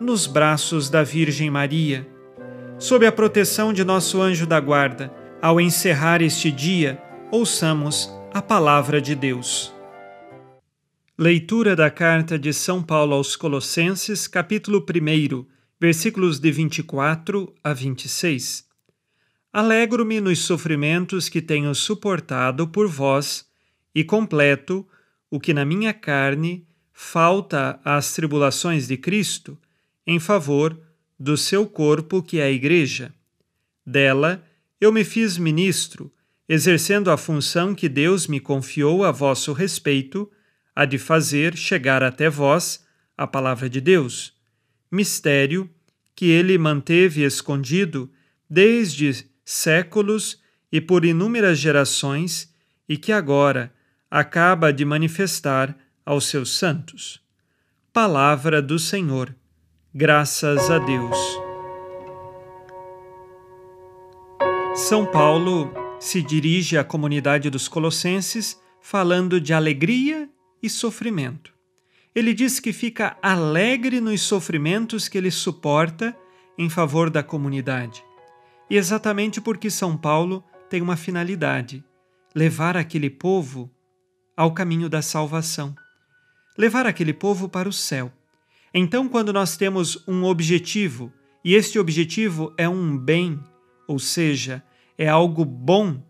nos braços da Virgem Maria. Sob a proteção de nosso anjo da guarda, ao encerrar este dia, ouçamos a palavra de Deus. Leitura da carta de São Paulo aos Colossenses, capítulo 1, versículos de 24 a 26. Alegro-me nos sofrimentos que tenho suportado por vós e completo o que na minha carne falta às tribulações de Cristo em favor do seu corpo, que é a Igreja. Dela eu me fiz ministro, exercendo a função que Deus me confiou a vosso respeito, a de fazer chegar até vós a palavra de Deus, mistério que ele manteve escondido desde séculos e por inúmeras gerações e que agora acaba de manifestar aos seus santos. Palavra do Senhor. Graças a Deus. São Paulo se dirige à comunidade dos Colossenses falando de alegria e sofrimento. Ele diz que fica alegre nos sofrimentos que ele suporta em favor da comunidade. E exatamente porque São Paulo tem uma finalidade: levar aquele povo ao caminho da salvação, levar aquele povo para o céu. Então, quando nós temos um objetivo, e este objetivo é um bem, ou seja, é algo bom,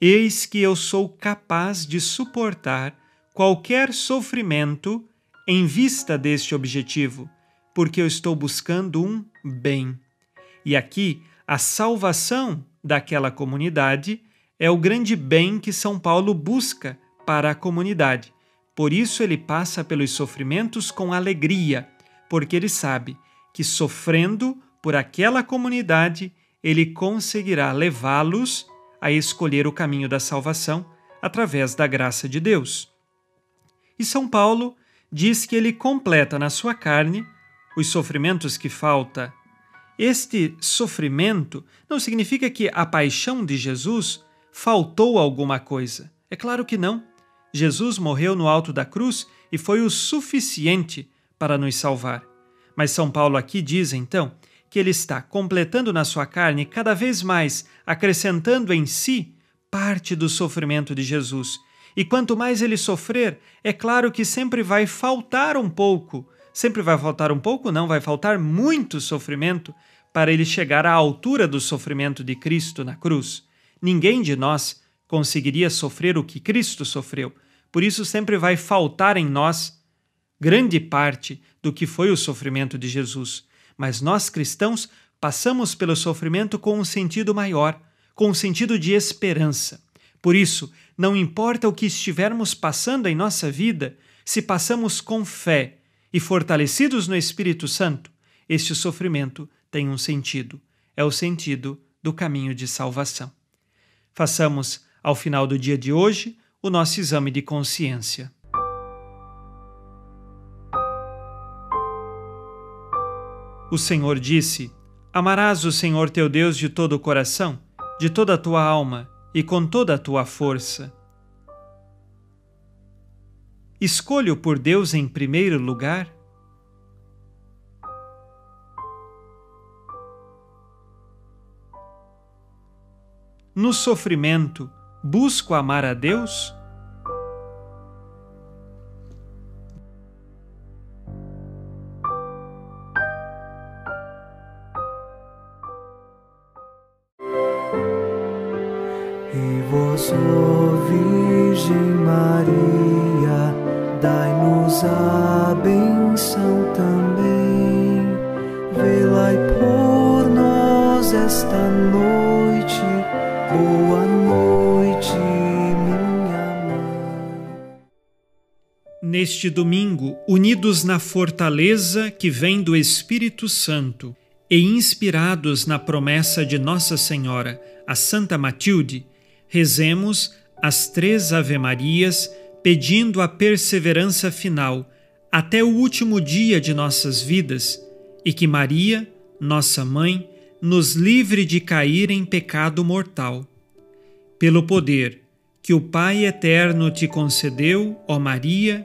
eis que eu sou capaz de suportar qualquer sofrimento em vista deste objetivo, porque eu estou buscando um bem. E aqui, a salvação daquela comunidade é o grande bem que São Paulo busca para a comunidade. Por isso ele passa pelos sofrimentos com alegria, porque ele sabe que sofrendo por aquela comunidade, ele conseguirá levá-los a escolher o caminho da salvação através da graça de Deus. E São Paulo diz que ele completa na sua carne os sofrimentos que falta. Este sofrimento não significa que a paixão de Jesus faltou alguma coisa. É claro que não. Jesus morreu no alto da cruz e foi o suficiente para nos salvar. Mas São Paulo aqui diz então que ele está completando na sua carne cada vez mais, acrescentando em si parte do sofrimento de Jesus. E quanto mais ele sofrer, é claro que sempre vai faltar um pouco. Sempre vai faltar um pouco, não, vai faltar muito sofrimento para ele chegar à altura do sofrimento de Cristo na cruz. Ninguém de nós conseguiria sofrer o que Cristo sofreu por isso, sempre vai faltar em nós grande parte do que foi o sofrimento de Jesus. Mas nós cristãos passamos pelo sofrimento com um sentido maior, com um sentido de esperança. Por isso, não importa o que estivermos passando em nossa vida, se passamos com fé e fortalecidos no Espírito Santo, este sofrimento tem um sentido. É o sentido do caminho de salvação. Façamos, ao final do dia de hoje, o nosso exame de consciência. O Senhor disse: Amarás o Senhor teu Deus de todo o coração, de toda a tua alma e com toda a tua força. Escolho por Deus em primeiro lugar? No sofrimento, busco amar a Deus? E vós, Virgem Maria, dai-nos a benção também. Velai por nós esta noite. Boa Neste domingo, unidos na fortaleza que vem do Espírito Santo e inspirados na promessa de Nossa Senhora, a Santa Matilde, rezemos as três Ave-Marias pedindo a perseverança final até o último dia de nossas vidas e que Maria, nossa mãe, nos livre de cair em pecado mortal. Pelo poder que o Pai eterno te concedeu, ó Maria,